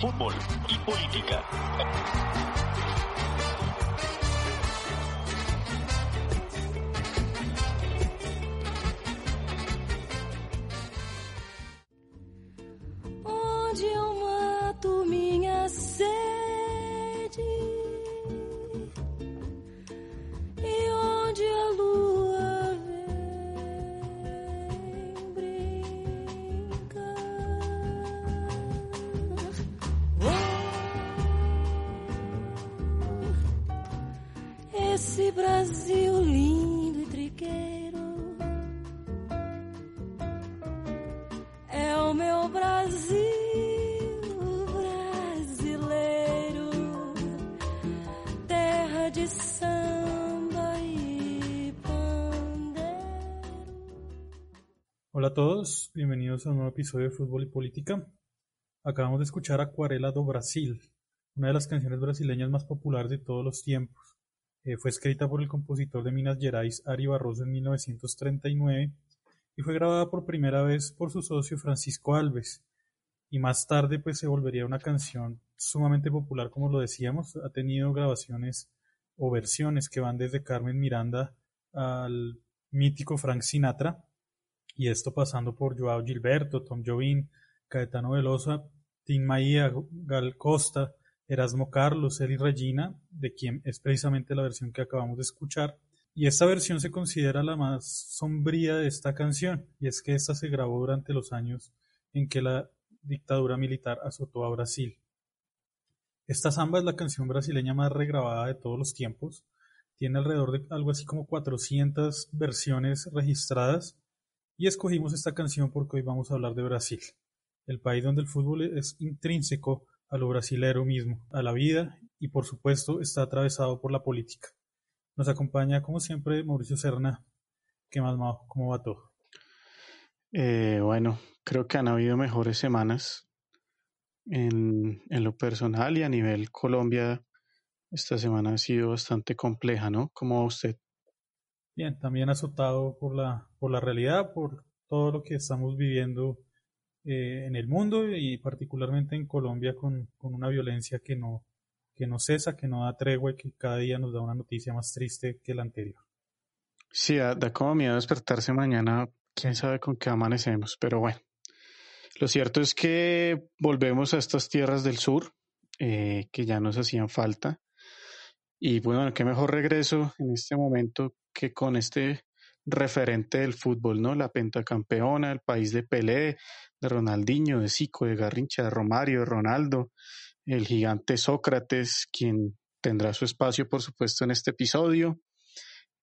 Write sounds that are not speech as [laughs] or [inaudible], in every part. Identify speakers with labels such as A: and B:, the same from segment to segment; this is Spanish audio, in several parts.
A: fútbol y política.
B: Todos, bienvenidos a un nuevo episodio de Fútbol y Política. Acabamos de escuchar Acuarela do Brasil, una de las canciones brasileñas más populares de todos los tiempos. Eh, fue escrita por el compositor de Minas Gerais, Ari Barroso, en 1939 y fue grabada por primera vez por su socio Francisco Alves. Y más tarde pues se volvería una canción sumamente popular, como lo decíamos. Ha tenido grabaciones o versiones que van desde Carmen Miranda al mítico Frank Sinatra y esto pasando por Joao Gilberto, Tom Jobim, Caetano Velosa, Tim Maia, Gal Costa, Erasmo Carlos, Eli Regina, de quien es precisamente la versión que acabamos de escuchar. Y esta versión se considera la más sombría de esta canción, y es que esta se grabó durante los años en que la dictadura militar azotó a Brasil. Esta samba es la canción brasileña más regrabada de todos los tiempos. Tiene alrededor de algo así como 400 versiones registradas y escogimos esta canción porque hoy vamos a hablar de Brasil, el país donde el fútbol es intrínseco a lo brasilero mismo, a la vida y por supuesto está atravesado por la política. Nos acompaña como siempre Mauricio Serna. ¿Qué más, Mao? ¿Cómo va todo?
C: Eh, bueno, creo que han habido mejores semanas en, en lo personal y a nivel Colombia. Esta semana ha sido bastante compleja, ¿no? ¿Cómo va usted?
B: Bien, también azotado por la, por la realidad, por todo lo que estamos viviendo eh, en el mundo y particularmente en Colombia con, con una violencia que no, que no cesa, que no da tregua y que cada día nos da una noticia más triste que la anterior.
C: Sí, da, como miedo despertarse mañana, quién sabe con qué amanecemos, pero bueno. Lo cierto es que volvemos a estas tierras del sur, eh, que ya nos hacían falta. Y bueno, qué mejor regreso en este momento que con este referente del fútbol, ¿no? La pentacampeona, el país de Pelé, de Ronaldinho, de Zico, de Garrincha, de Romario, de Ronaldo, el gigante Sócrates, quien tendrá su espacio, por supuesto, en este episodio.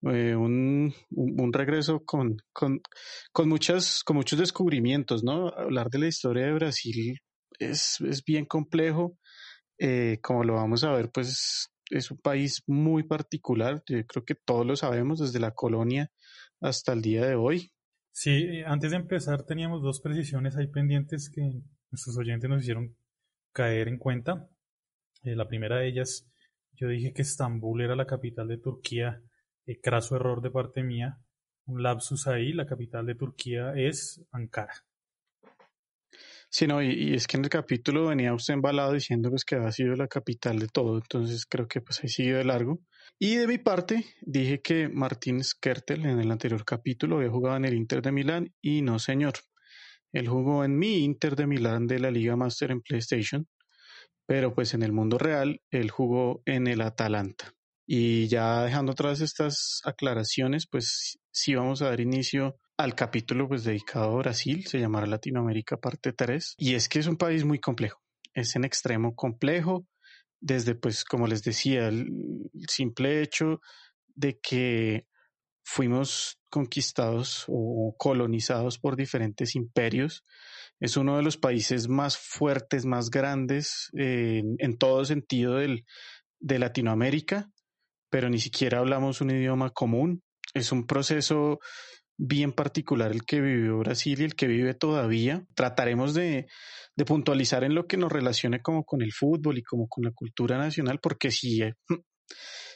C: Eh, un, un, un, regreso con, con, con, muchas, con muchos descubrimientos, ¿no? Hablar de la historia de Brasil es, es bien complejo. Eh, como lo vamos a ver, pues es un país muy particular. Yo creo que todos lo sabemos desde la colonia hasta el día de hoy.
B: Sí, antes de empezar teníamos dos precisiones ahí pendientes que nuestros oyentes nos hicieron caer en cuenta. Eh, la primera de ellas, yo dije que Estambul era la capital de Turquía. Eh, craso error de parte mía. Un lapsus ahí, la capital de Turquía es Ankara.
C: Sí, no, y, es que en el capítulo venía usted embalado diciendo pues que había sido la capital de todo, entonces creo que pues ahí sigue de largo. Y de mi parte dije que Martín Skertel en el anterior capítulo había jugado en el Inter de Milán y no señor. Él jugó en mi Inter de Milán de la Liga Master en PlayStation, pero pues en el mundo real él jugó en el Atalanta. Y ya dejando atrás estas aclaraciones, pues sí vamos a dar inicio al capítulo pues dedicado a Brasil, se llamará Latinoamérica parte 3, y es que es un país muy complejo, es en extremo complejo, desde pues como les decía, el simple hecho de que fuimos conquistados o colonizados por diferentes imperios, es uno de los países más fuertes, más grandes en, todo sentido de Latinoamérica, pero ni siquiera hablamos un idioma común. Es un proceso bien particular el que vivió Brasil y el que vive todavía. Trataremos de, puntualizar en lo que nos relacione como con el fútbol y como con la cultura nacional, porque si,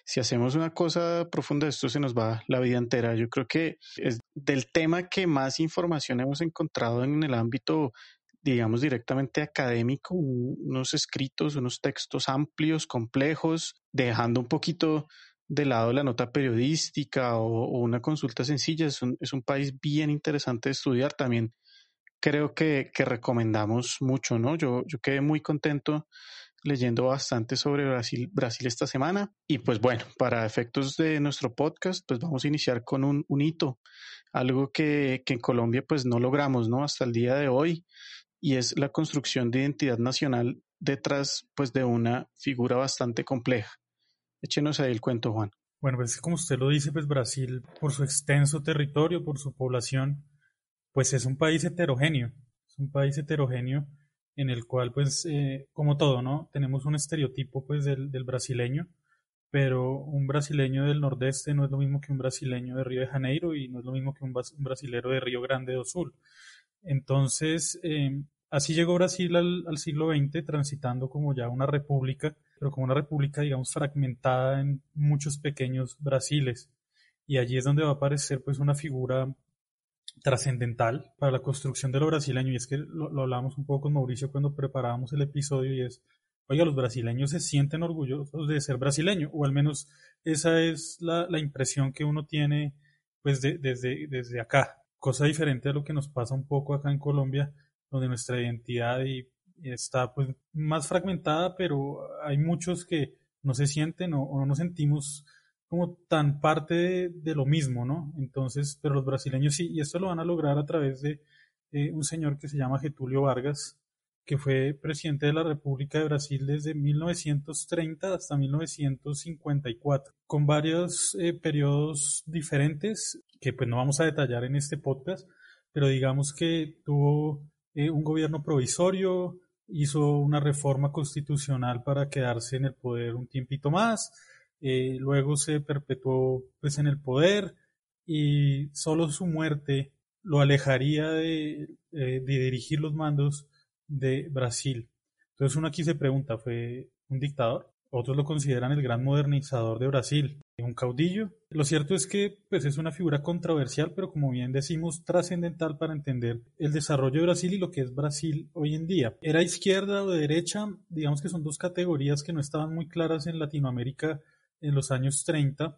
C: si hacemos una cosa profunda, esto se nos va la vida entera. Yo creo que es del tema que más información hemos encontrado en el ámbito digamos, directamente académico, unos escritos, unos textos amplios, complejos, dejando un poquito de lado la nota periodística o, una consulta sencilla. Es un, es un, país bien interesante de estudiar. También creo que, que recomendamos mucho, ¿no? Yo, yo quedé muy contento leyendo bastante sobre Brasil, Brasil esta semana. Y pues bueno, para efectos de nuestro podcast, pues vamos a iniciar con un, un hito, algo que, que, en Colombia pues no logramos, ¿no? Hasta el día de hoy, y es la construcción de identidad nacional detrás pues de una figura bastante compleja. Échenos ahí el cuento, Juan.
B: Bueno, pues como usted lo dice, pues Brasil, por su extenso territorio, por su población, pues es un país heterogéneo, es un país heterogéneo en el cual, pues, eh, como todo, ¿no? Tenemos un estereotipo, pues, del, brasileño, pero un brasileño del nordeste no es lo mismo que un brasileño de Río de Janeiro y no es lo mismo que un, un brasilero de Río Grande do Sul. Entonces, eh, así llegó Brasil al, al, siglo XX, transitando como ya una república, pero como una república, digamos, fragmentada en muchos pequeños Brasiles. Y allí es donde va a aparecer, pues, una figura trascendental para la construcción de lo brasileño. Y es que lo, lo hablamos un poco con Mauricio cuando preparábamos el episodio y es, oiga, los brasileños se sienten orgullosos de ser brasileño, o al menos esa es la, la impresión que uno tiene pues de, desde, desde acá. Cosa diferente a lo que nos pasa un poco acá en Colombia, donde nuestra identidad y, está pues más fragmentada, pero hay muchos que no se sienten o, o no nos sentimos como tan parte de, lo mismo, ¿no? Entonces, pero los brasileños sí, y esto lo van a lograr a través de eh, un señor que se llama Getulio Vargas, que fue presidente de la República de Brasil desde 1930 hasta 1954, con varios eh, periodos diferentes que pues no vamos a detallar en este podcast, pero digamos que tuvo eh, un gobierno provisorio, hizo una reforma constitucional para quedarse en el poder un tiempito más, eh, luego se perpetuó pues en el poder y solo su muerte lo alejaría de, eh, de dirigir los mandos de Brasil. Entonces uno aquí se pregunta, ¿fue un dictador? Otros lo consideran el gran modernizador de Brasil, un caudillo. Lo cierto es que pues, es una figura controversial, pero como bien decimos, trascendental para entender el desarrollo de Brasil y lo que es Brasil hoy en día. ¿Era izquierda o derecha? Digamos que son dos categorías que no estaban muy claras en Latinoamérica en los años 30.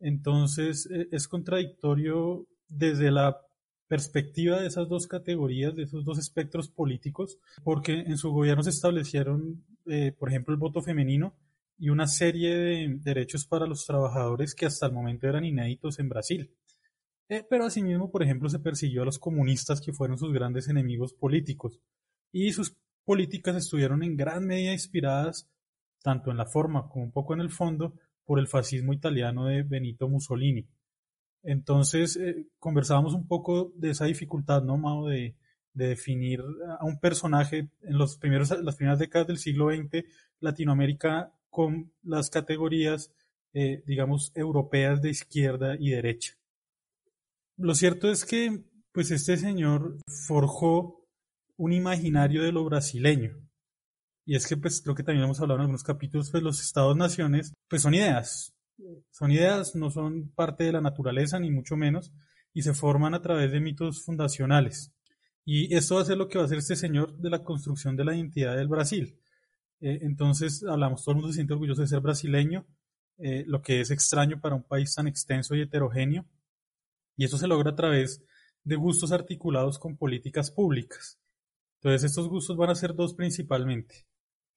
B: Entonces e, es contradictorio desde la perspectiva de esas dos categorías, de esos dos espectros políticos, porque en su gobierno se establecieron, eh, por ejemplo, el voto femenino y una serie de derechos para los trabajadores que hasta el momento eran inéditos en Brasil. Eh, pero asimismo, por ejemplo, se persiguió a los comunistas que fueron sus grandes enemigos políticos y sus políticas estuvieron en gran medida inspiradas, tanto en la forma como un poco en el fondo, por el fascismo italiano de Benito Mussolini. Entonces, eh, conversábamos un poco de esa dificultad, ¿no, Mao? De, de definir a un personaje en los primeros, las primeras décadas del siglo XX, Latinoamérica con las categorías, eh, digamos, europeas de izquierda y derecha. Lo cierto es que, pues, este señor forjó un imaginario de lo brasileño. Y es que, pues, lo que también hemos hablado en algunos capítulos, pues, los estados-naciones, pues, son ideas, son ideas, no son parte de la naturaleza, ni mucho menos, y se forman a través de mitos fundacionales. Y esto va a ser lo que va a hacer este señor de la construcción de la identidad del Brasil. Eh, entonces, hablamos, todo el mundo se siente orgulloso de ser brasileño, eh, lo que es extraño para un país tan extenso y heterogéneo. Y eso se logra a través de gustos articulados con políticas públicas. Entonces, estos gustos van a ser dos principalmente.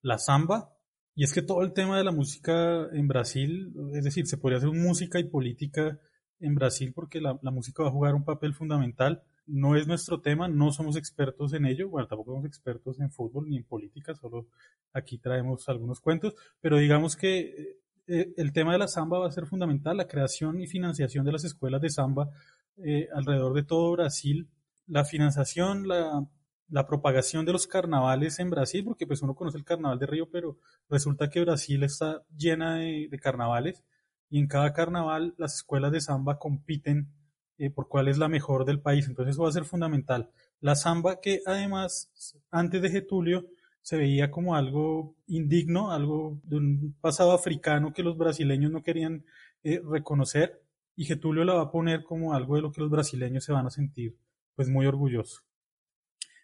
B: La samba, y es que todo el tema de la música en Brasil, es decir, se podría hacer música y política en Brasil porque la, la, música va a jugar un papel fundamental. No es nuestro tema, no somos expertos en ello, bueno, tampoco somos expertos en fútbol ni en política, solo aquí traemos algunos cuentos, pero digamos que eh, el tema de la samba va a ser fundamental, la creación y financiación de las escuelas de samba eh, alrededor de todo Brasil, la financiación, la la propagación de los carnavales en Brasil, porque pues uno conoce el carnaval de Río, pero resulta que Brasil está llena de, carnavales y en cada carnaval las escuelas de samba compiten eh, por cuál es la mejor del país, entonces va a ser fundamental. La samba que además antes de Getulio se veía como algo indigno, algo de un pasado africano que los brasileños no querían eh, reconocer y Getulio la va a poner como algo de lo que los brasileños se van a sentir pues muy orgullosos.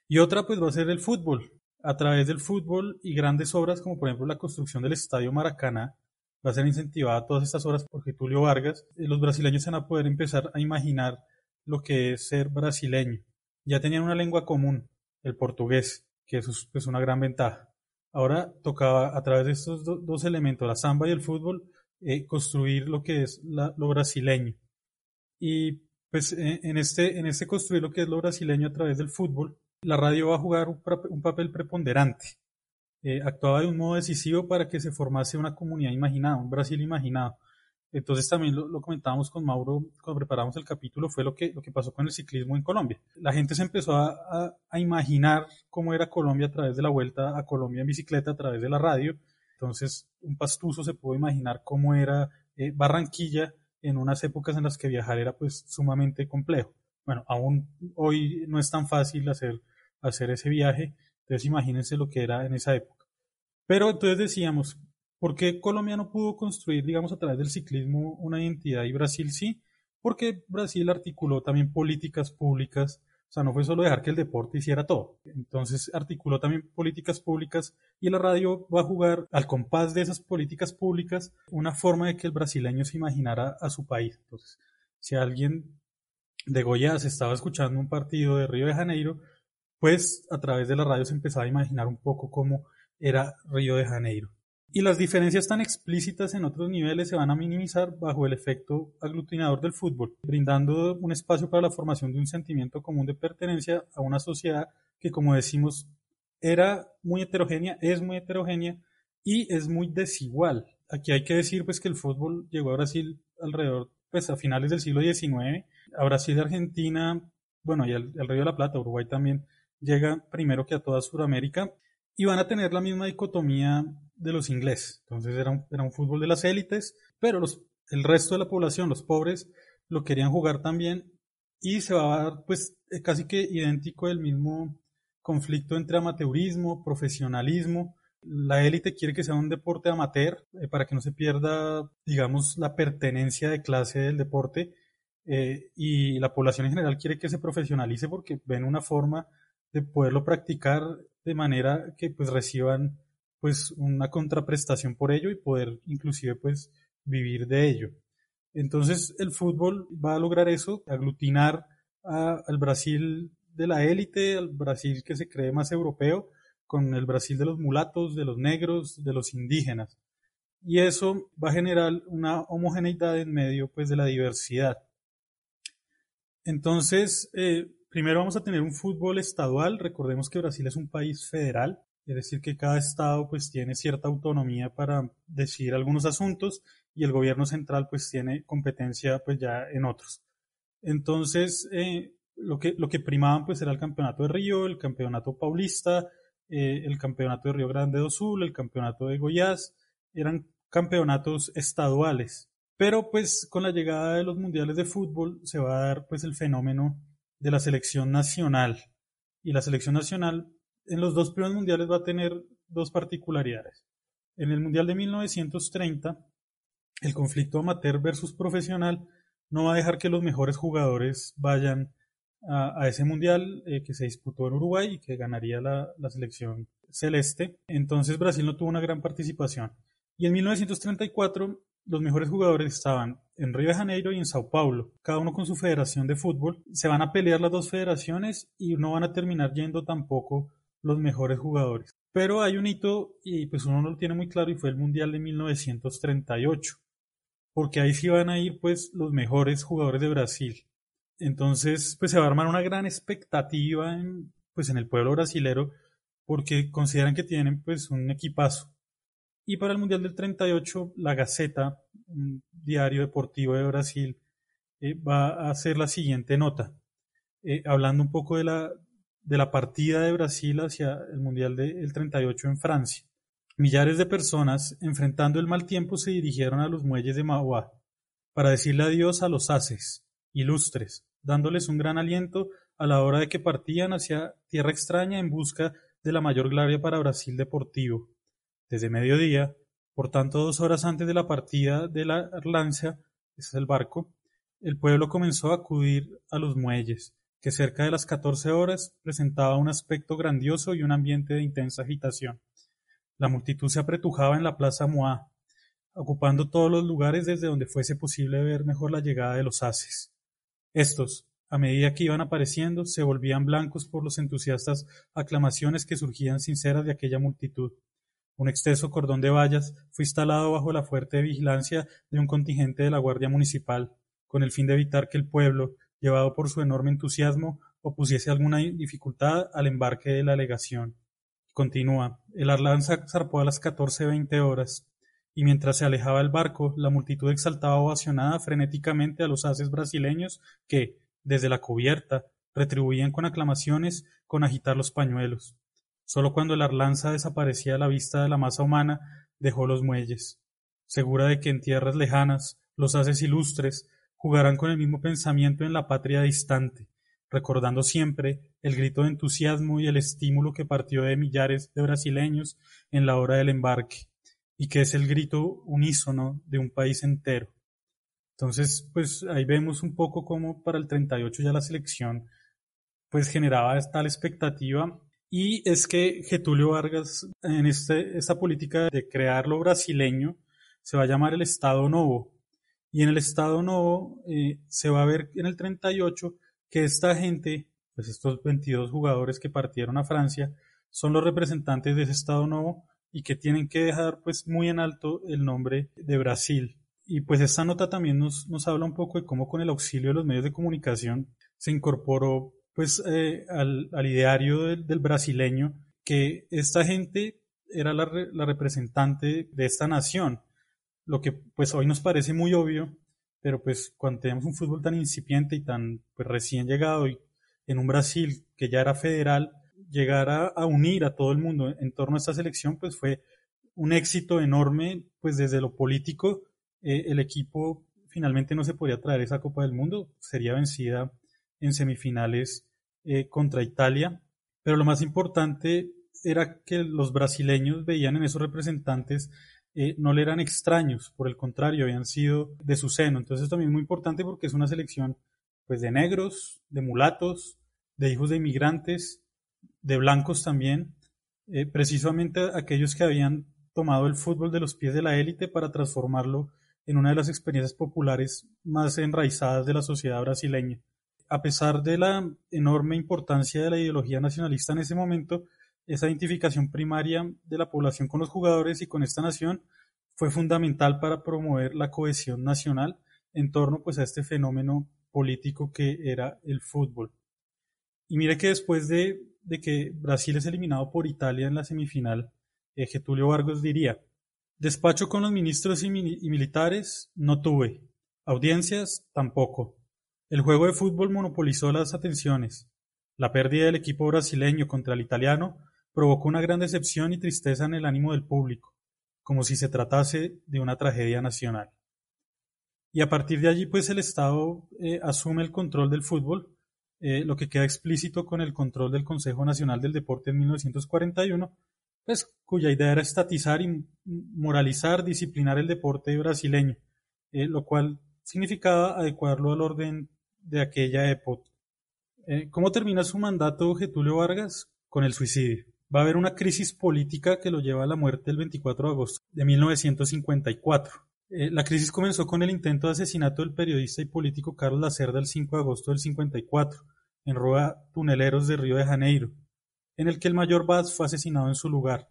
B: Y otra pues va a ser el fútbol. A través del fútbol y grandes obras como por ejemplo la construcción del Estadio Maracaná, va a ser incentivada todas estas obras por Getulio Vargas. Eh, los brasileños van a poder empezar a imaginar lo que es ser brasileño. Ya tenían una lengua común, el portugués, que es pues, una gran ventaja. Ahora tocaba a través de estos dos elementos, la samba y el fútbol, eh, construir lo que es lo brasileño. Y pues en, este, en este construir lo que es lo brasileño a través del fútbol, la radio va a jugar un, papel preponderante. Eh, actuaba de un modo decisivo para que se formase una comunidad imaginada, un Brasil imaginado. Entonces también lo, comentábamos con Mauro cuando preparamos el capítulo, fue lo que, lo que pasó con el ciclismo en Colombia. La gente se empezó a, a, imaginar cómo era Colombia a través de la vuelta a Colombia en bicicleta, a través de la radio. Entonces un pastuso se pudo imaginar cómo era eh, Barranquilla en unas épocas en las que viajar era pues sumamente complejo. Bueno, aún hoy no es tan fácil hacer, hacer ese viaje, entonces imagínense lo que era en esa época. Pero entonces decíamos, ¿Por qué Colombia no pudo construir, digamos, a través del ciclismo una identidad y Brasil sí? Porque Brasil articuló también políticas públicas, o sea, no fue solo dejar que el deporte hiciera todo. Entonces articuló también políticas públicas y la radio va a jugar al compás de esas políticas públicas una forma de que el brasileño se imaginara a su país. Entonces, si alguien de Goiás estaba escuchando un partido de Río de Janeiro, pues a través de la radio se empezaba a imaginar un poco cómo era Río de Janeiro. Y las diferencias tan explícitas en otros niveles se van a minimizar bajo el efecto aglutinador del fútbol, brindando un espacio para la formación de un sentimiento común de pertenencia a una sociedad que, como decimos, era muy heterogénea, es muy heterogénea y es muy desigual. Aquí hay que decir pues que el fútbol llegó a Brasil alrededor, pues a finales del siglo XIX, a Brasil y Argentina, bueno, y al, Río de la Plata, Uruguay también llega primero que a toda Sudamérica y van a tener la misma dicotomía de los ingleses. Entonces era un, era un fútbol de las élites, pero los, el resto de la población, los pobres, lo querían jugar también y se va a dar pues eh, casi que idéntico el mismo conflicto entre amateurismo, profesionalismo. La élite quiere que sea un deporte amateur eh, para que no se pierda, digamos, la pertenencia de clase del deporte eh, y la población en general quiere que se profesionalice porque ven una forma de poderlo practicar de manera que pues reciban pues una contraprestación por ello y poder inclusive pues vivir de ello. Entonces el fútbol va a lograr eso, aglutinar al Brasil de la élite, al Brasil que se cree más europeo, con el Brasil de los mulatos, de los negros, de los indígenas. Y eso va a generar una homogeneidad en medio pues de la diversidad. Entonces, eh, primero vamos a tener un fútbol estadual. Recordemos que Brasil es un país federal es decir, que cada estado pues tiene cierta autonomía para decidir algunos asuntos y el gobierno central pues tiene competencia pues ya en otros. Entonces, eh, lo, que, lo que primaban pues era el campeonato de Río, el campeonato paulista, eh, el campeonato de Río Grande do Sul, el campeonato de Goiás, eran campeonatos estaduales. Pero pues con la llegada de los mundiales de fútbol se va a dar pues el fenómeno de la selección nacional. Y la selección nacional en los dos primeros mundiales va a tener dos particularidades. En el Mundial de 1930, el conflicto amateur versus profesional no va a dejar que los mejores jugadores vayan a, ese mundial eh, que se disputó en Uruguay y que ganaría la, la, selección celeste. Entonces Brasil no tuvo una gran participación. Y en 1934 los mejores jugadores estaban en Río de Janeiro y en Sao Paulo, cada uno con su federación de fútbol. Se van a pelear las dos federaciones y no van a terminar yendo tampoco los mejores jugadores. Pero hay un hito, y pues uno no lo tiene muy claro, y fue el Mundial de 1938, porque ahí sí van a ir pues los mejores jugadores de Brasil. Entonces, pues se va a armar una gran expectativa en, pues en el pueblo brasilero, porque consideran que tienen pues un equipazo. Y para el Mundial del 38, la Gaceta, un diario deportivo de Brasil, eh, va a hacer la siguiente nota, eh, hablando un poco de la, de la partida de Brasil hacia el Mundial del 38 en Francia. Millares de personas, enfrentando el mal tiempo, se dirigieron a los muelles de Mauá para decirle adiós a los haces, ilustres, dándoles un gran aliento a la hora de que partían hacia tierra extraña en busca de la mayor gloria para Brasil deportivo. Desde mediodía, por tanto dos horas antes de la partida de la Arlancia, ese es el barco, el pueblo comenzó a acudir a los muelles, que cerca de las catorce horas presentaba un aspecto grandioso y un ambiente de intensa agitación. La multitud se apretujaba en la plaza Moá, ocupando todos los lugares desde donde fuese posible ver mejor la llegada de los haces. Estos, a medida que iban apareciendo, se volvían blancos por los entusiastas aclamaciones que surgían sinceras de aquella multitud. Un extenso cordón de vallas fue instalado bajo la fuerte vigilancia de un contingente de la Guardia Municipal, con el fin de evitar que el pueblo, llevado por su enorme entusiasmo, opusiese alguna dificultad al embarque de la legación. Continúa. El Arlanza zarpó a las catorce veinte horas, y mientras se alejaba el barco, la multitud exaltaba ovacionada frenéticamente a los haces brasileños que, desde la cubierta, retribuían con aclamaciones con agitar los pañuelos. Sólo cuando el Arlanza desaparecía a la vista de la masa humana, dejó los muelles, segura de que en tierras lejanas los haces ilustres jugarán con el mismo pensamiento en la patria distante, recordando siempre el grito de entusiasmo y el estímulo que partió de millares de brasileños en la hora del embarque, y que es el grito unísono de un país entero. Entonces, pues ahí vemos un poco cómo para el 38 ya la selección pues generaba tal expectativa y es que Getulio Vargas en esta política de crear lo brasileño se va a llamar el Estado Novo y en el Estado Novo eh, se va a ver en el 38 que esta gente, pues estos 22 jugadores que partieron a Francia, son los representantes de ese Estado Nuevo y que tienen que dejar pues muy en alto el nombre de Brasil. Y pues esta nota también nos, nos habla un poco de cómo con el auxilio de los medios de comunicación se incorporó pues eh, al, al, ideario del, del, brasileño que esta gente era la, la representante de esta nación, lo que pues hoy nos parece muy obvio, pero pues cuando tenemos un fútbol tan incipiente y tan pues recién llegado y en un Brasil que ya era federal, llegar a, a, unir a todo el mundo en torno a esta selección pues fue un éxito enorme pues desde lo político eh, el equipo finalmente no se podía traer esa Copa del Mundo, sería vencida en semifinales eh, contra Italia, pero lo más importante era que los brasileños veían en esos representantes eh, no le eran extraños, por el contrario, habían sido de su seno. Entonces también es muy importante porque es una selección pues de negros, de mulatos, de hijos de inmigrantes, de blancos también, eh, precisamente aquellos que habían tomado el fútbol de los pies de la élite para transformarlo en una de las experiencias populares más enraizadas de la sociedad brasileña. A pesar de la enorme importancia de la ideología nacionalista en ese momento, esa identificación primaria de la población con los jugadores y con esta nación fue fundamental para promover la cohesión nacional en torno pues a este fenómeno político que era el fútbol. Y mire que después de, que Brasil es eliminado por Italia en la semifinal, eh, Getulio Vargas diría, despacho con los ministros y militares no tuve, audiencias tampoco. El juego de fútbol monopolizó las atenciones. La pérdida del equipo brasileño contra el italiano provocó una gran decepción y tristeza en el ánimo del público, como si se tratase de una tragedia nacional. Y a partir de allí, pues el Estado eh, asume el control del fútbol, eh, lo que queda explícito con el control del Consejo Nacional del Deporte en 1941, pues cuya idea era estatizar y moralizar, disciplinar el deporte brasileño, eh, lo cual significaba adecuarlo al orden de aquella época. Eh, ¿Cómo termina su mandato Getulio Vargas? Con el suicidio va a haber una crisis política que lo lleva a la muerte el 24 de agosto de 1954. Eh, la crisis comenzó con el intento de asesinato del periodista y político Carlos Lacerda el 5 de agosto del 54 en Rua Tuneleros de Río de Janeiro, en el que el mayor Vaz fue asesinado en su lugar.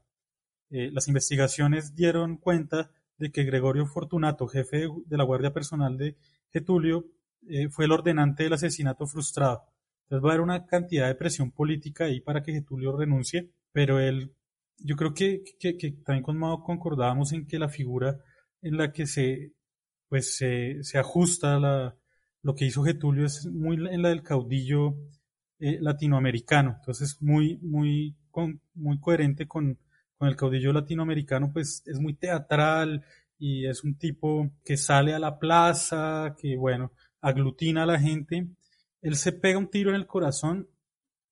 B: Eh, las investigaciones dieron cuenta de que Gregorio Fortunato, jefe de la Guardia Personal de Getulio, eh, fue el ordenante del asesinato frustrado. Entonces va a haber una cantidad de presión política ahí para que Getulio renuncie pero él, yo creo que, que, que también con Mao concordábamos en que la figura en la que se, pues se, se ajusta la, lo que hizo Getulio es muy en la del caudillo eh, latinoamericano, entonces muy, muy, muy coherente con, con el caudillo latinoamericano, pues es muy teatral y es un tipo que sale a la plaza, que bueno, aglutina a la gente. Él se pega un tiro en el corazón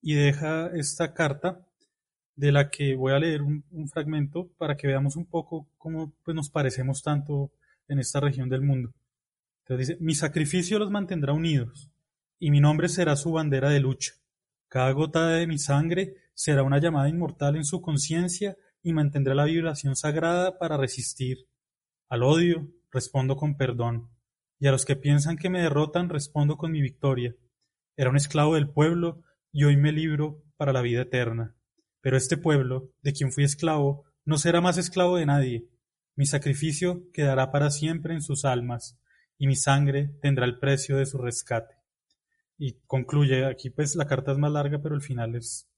B: y deja esta carta de la que voy a leer un, fragmento para que veamos un poco cómo pues, nos parecemos tanto en esta región del mundo. Entonces dice, mi sacrificio los mantendrá unidos, y mi nombre será su bandera de lucha. Cada gota de mi sangre será una llamada inmortal en su conciencia y mantendrá la vibración sagrada para resistir. Al odio respondo con perdón, y a los que piensan que me derrotan respondo con mi victoria. Era un esclavo del pueblo y hoy me libro para la vida eterna. Pero este pueblo, de quien fui esclavo, no será más esclavo de nadie. Mi sacrificio quedará para siempre en sus almas, y mi sangre tendrá el precio de su rescate. Y concluye, aquí pues la carta es más larga, pero el final es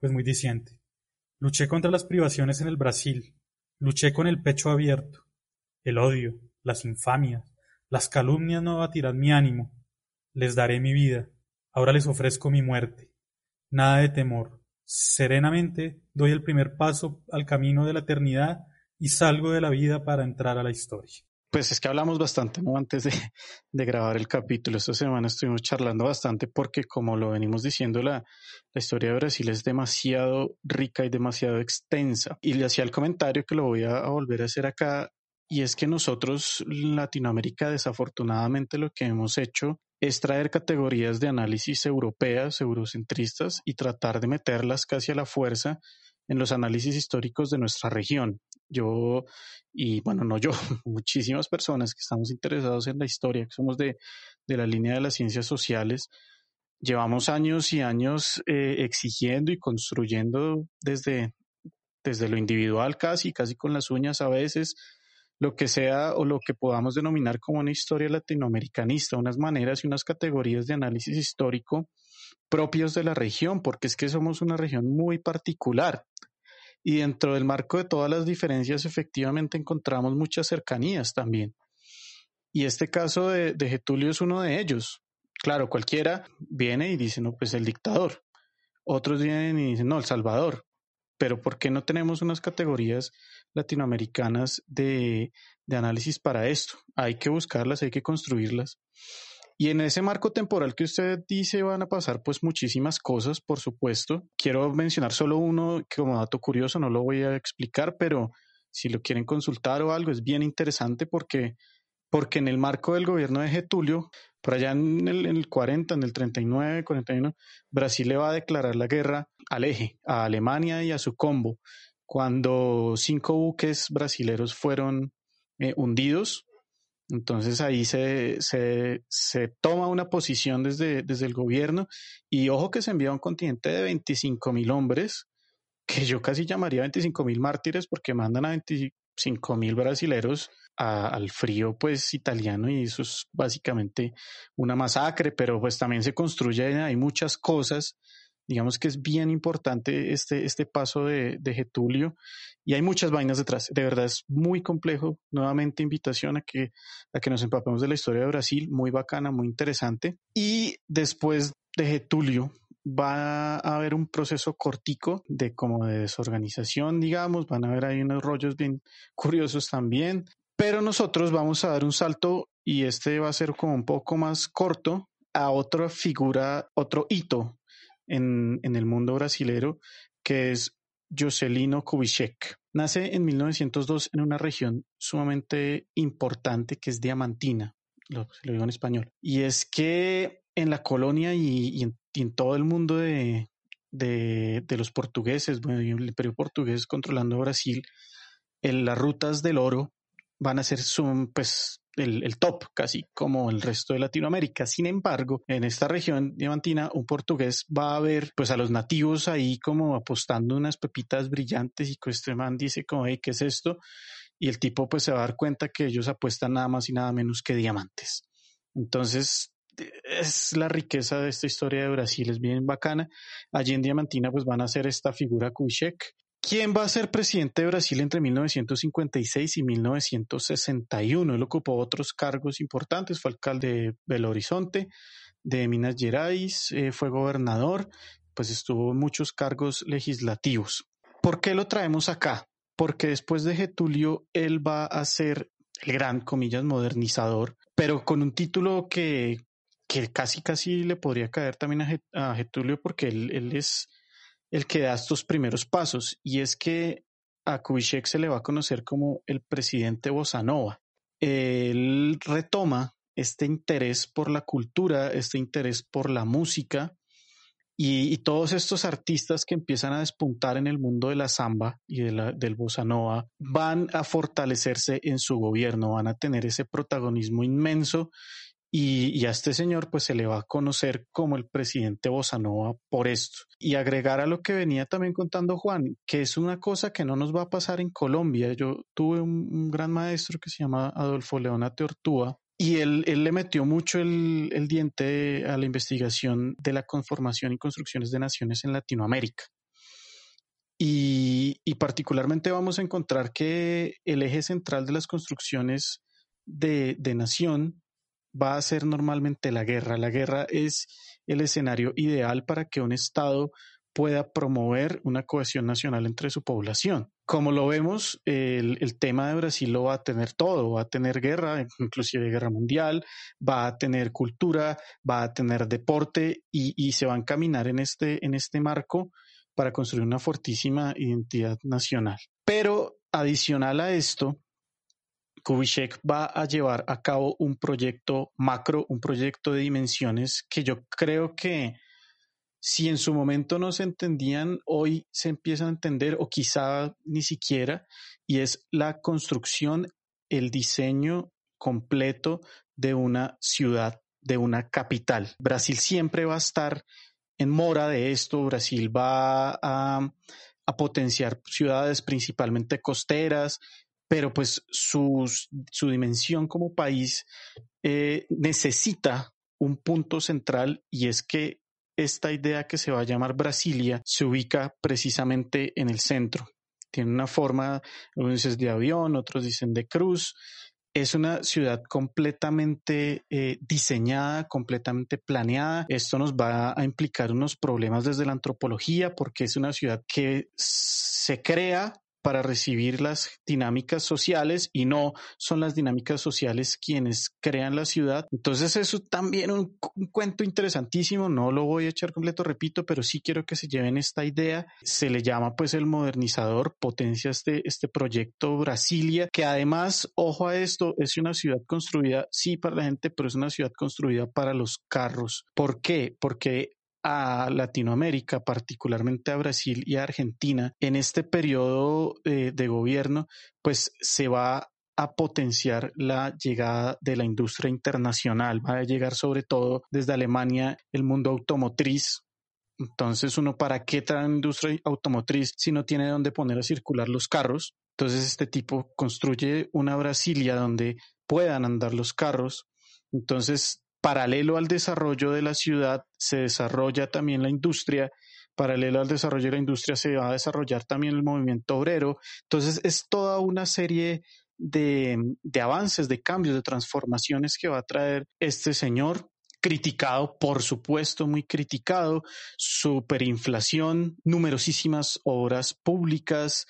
B: pues muy diciente. Luché contra las privaciones en el Brasil, luché con el pecho abierto. El odio, las infamias, las calumnias no abatirán mi ánimo. Les daré mi vida, ahora les ofrezco mi muerte. Nada de temor. Serenamente doy el primer paso al camino de la eternidad y salgo de la vida para entrar a la historia.
C: Pues es que hablamos bastante, ¿no? Antes de, de, grabar el capítulo, esta semana estuvimos charlando bastante porque, como lo venimos diciendo, la, la, historia de Brasil es demasiado rica y demasiado extensa. Y le hacía el comentario que lo voy a, a volver a hacer acá, y es que nosotros, Latinoamérica, desafortunadamente lo que hemos hecho es traer categorías de análisis europeas, eurocentristas, y tratar de meterlas casi a la fuerza en los análisis históricos de nuestra región. Yo, y bueno, no yo, [laughs] muchísimas personas que estamos interesados en la historia, que somos de, la línea de las ciencias sociales, llevamos años y años eh, exigiendo y construyendo desde, desde lo individual casi, casi con las uñas a veces, lo que sea o lo que podamos denominar como una historia latinoamericanista, unas maneras y unas categorías de análisis histórico propios de la región, porque es que somos una región muy particular. Y dentro del marco de todas las diferencias, efectivamente encontramos muchas cercanías también. Y este caso de, de Getulio es uno de ellos. Claro, cualquiera viene y dice, no, pues el dictador. Otros vienen y dicen, no, el Salvador. Pero ¿por qué no tenemos unas categorías latinoamericanas de, de análisis para esto? Hay que buscarlas, hay que construirlas. Y en ese marco temporal que usted dice van a pasar pues muchísimas cosas, por supuesto. Quiero mencionar solo uno como dato curioso, no lo voy a explicar, pero si lo quieren consultar o algo, es bien interesante porque, porque en el marco del gobierno de Getulio, por allá en el, en el 40, en el 39, 41, Brasil le va a declarar la guerra al eje, a Alemania y a su combo, cuando cinco buques brasileros fueron eh, hundidos entonces ahí se, se, se, toma una posición desde, desde el gobierno y ojo que se envía un contingente de 25 mil hombres, que yo casi llamaría 25 mil mártires porque mandan a 25 mil brasileros a, al frío pues italiano y eso es básicamente una masacre, pero pues también se construyen hay muchas cosas digamos que es bien importante este, este paso de, Getulio y hay muchas vainas detrás. De verdad es muy complejo. Nuevamente invitación a que, a que nos empapemos de la historia de Brasil, muy bacana, muy interesante. Y después de Getulio va a haber un proceso cortico de como de desorganización, digamos, van a haber ahí unos rollos bien curiosos también. Pero nosotros vamos a dar un salto y este va a ser como un poco más corto a otra figura, otro hito en, en el mundo brasilero, que es Jocelino Kubitschek. Nace en 1902 en una región sumamente importante que es Diamantina, lo, lo digo en español. Y es que en la colonia y, y, en, todo el mundo de, de, de, los portugueses, bueno, el imperio portugués controlando Brasil, en las rutas del oro van a ser pues el, el, top, casi como el resto de Latinoamérica. Sin embargo, en esta región diamantina, un portugués va a ver pues a los nativos ahí como apostando unas pepitas brillantes y que este man dice como, hey, ¿qué es esto? Y el tipo pues se va a dar cuenta que ellos apuestan nada más y nada menos que diamantes. Entonces, es la riqueza de esta historia de Brasil, es bien bacana. Allí en Diamantina pues van a hacer esta figura Kubitschek, ¿Quién va a ser presidente de Brasil entre 1956 y 1961? Él ocupó otros cargos importantes, fue alcalde de Belo Horizonte, de Minas Gerais, eh, fue gobernador, pues estuvo en muchos cargos legislativos. ¿Por qué lo traemos acá? Porque después de Getulio, él va a ser el gran, comillas, modernizador, pero con un título que, que casi, casi le podría caer también a Getulio porque él, él es el que da estos primeros pasos, y es que a Kubitschek se le va a conocer como el presidente Bossa Nova. Él retoma este interés por la cultura, este interés por la música y, todos estos artistas que empiezan a despuntar en el mundo de la samba y del bossa van a fortalecerse en su gobierno, van a tener ese protagonismo inmenso y, a este señor pues se le va a conocer como el presidente Bossa Nova por esto. Y agregar a lo que venía también contando Juan, que es una cosa que no nos va a pasar en Colombia. Yo tuve un, gran maestro que se llama Adolfo Leonate Ortúa y él, él, le metió mucho el, el, diente a la investigación de la conformación y construcciones de naciones en Latinoamérica. Y, y, particularmente vamos a encontrar que el eje central de las construcciones de, de nación va a ser normalmente la guerra. La guerra es el escenario ideal para que un Estado pueda promover una cohesión nacional entre su población. Como lo vemos, el, tema de Brasil lo va a tener todo, va a tener guerra, inclusive guerra mundial, va a tener cultura, va a tener deporte y, se va a encaminar en este, en este marco para construir una fortísima identidad nacional. Pero adicional a esto, Kubitschek va a llevar a cabo un proyecto macro, un proyecto de dimensiones que yo creo que si en su momento no se entendían, hoy se empiezan a entender o quizá ni siquiera, y es la construcción, el diseño completo de una ciudad, de una capital. Brasil siempre va a estar en mora de esto, Brasil va a, a potenciar ciudades principalmente costeras, pero pues su, su dimensión como país eh, necesita un punto central y es que esta idea que se va a llamar Brasilia se ubica precisamente en el centro. Tiene una forma, unos dicen de avión, otros dicen de cruz. Es una ciudad completamente eh, diseñada, completamente planeada. Esto nos va a implicar unos problemas desde la antropología porque es una ciudad que se crea para recibir las dinámicas sociales y no son las dinámicas sociales quienes crean la ciudad. Entonces eso también un, un cuento interesantísimo, no lo voy a echar completo, repito, pero sí quiero que se lleven esta idea. Se le llama pues el modernizador, potencia este, este proyecto Brasilia, que además, ojo a esto, es una ciudad construida, sí, para la gente, pero es una ciudad construida para los carros. ¿Por qué? Porque a Latinoamérica, particularmente a Brasil y a Argentina, en este periodo eh, de gobierno, pues se va a potenciar la llegada de la industria internacional. Va a llegar sobre todo desde Alemania el mundo automotriz. Entonces, uno, ¿para qué trae industria automotriz si no tiene dónde poner a circular los carros? Entonces, este tipo construye una Brasilia donde puedan andar los carros. Entonces, paralelo al desarrollo de la ciudad se desarrolla también la industria, paralelo al desarrollo de la industria se va a desarrollar también el movimiento obrero. Entonces es toda una serie de, avances, de cambios, de transformaciones que va a traer este señor criticado, por supuesto, muy criticado, superinflación, numerosísimas obras públicas,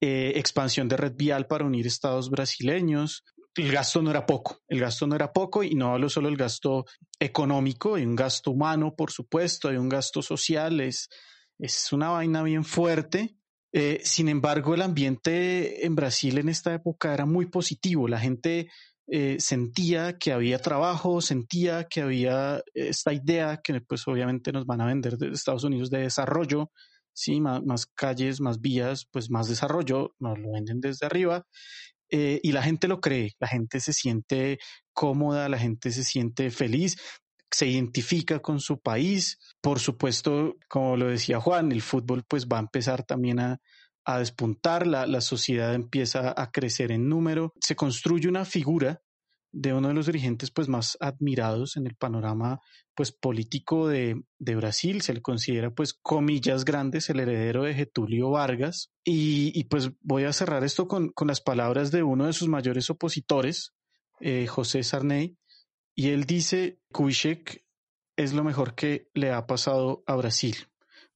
C: eh, expansión de red vial para unir estados brasileños, el gasto no era poco, el gasto no era poco y no hablo solo del gasto económico, hay un gasto humano, por supuesto, hay un gasto social, es, una vaina bien fuerte. Eh, sin embargo, el ambiente en Brasil en esta época era muy positivo, la gente eh, sentía que había trabajo, sentía que había esta idea que pues obviamente nos van a vender de Estados Unidos de desarrollo, sí, más, más calles, más vías, pues más desarrollo, nos lo venden desde arriba eh, y la gente lo cree, la gente se siente cómoda, la gente se siente feliz, se identifica con su país. Por supuesto, como lo decía Juan, el fútbol pues va a empezar también a, a despuntar, la, la sociedad empieza a crecer en número, se construye una figura de uno de los dirigentes pues más admirados en el panorama pues político de, de, Brasil, se le considera pues comillas grandes el heredero de Getulio Vargas. Y, y pues voy a cerrar esto con, con, las palabras de uno de sus mayores opositores, eh, José Sarney, y él dice Kubitschek es lo mejor que le ha pasado a Brasil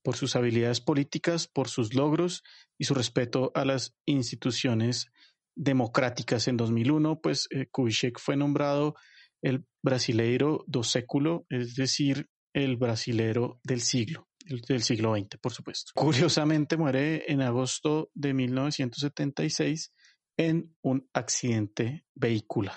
C: por sus habilidades políticas, por sus logros y su respeto a las instituciones democráticas. En 2001, pues eh, Kubitschek fue nombrado el brasileiro do século, es decir, el brasilero del siglo, del siglo XX, por supuesto. Curiosamente muere en agosto de 1976 en un accidente vehicular.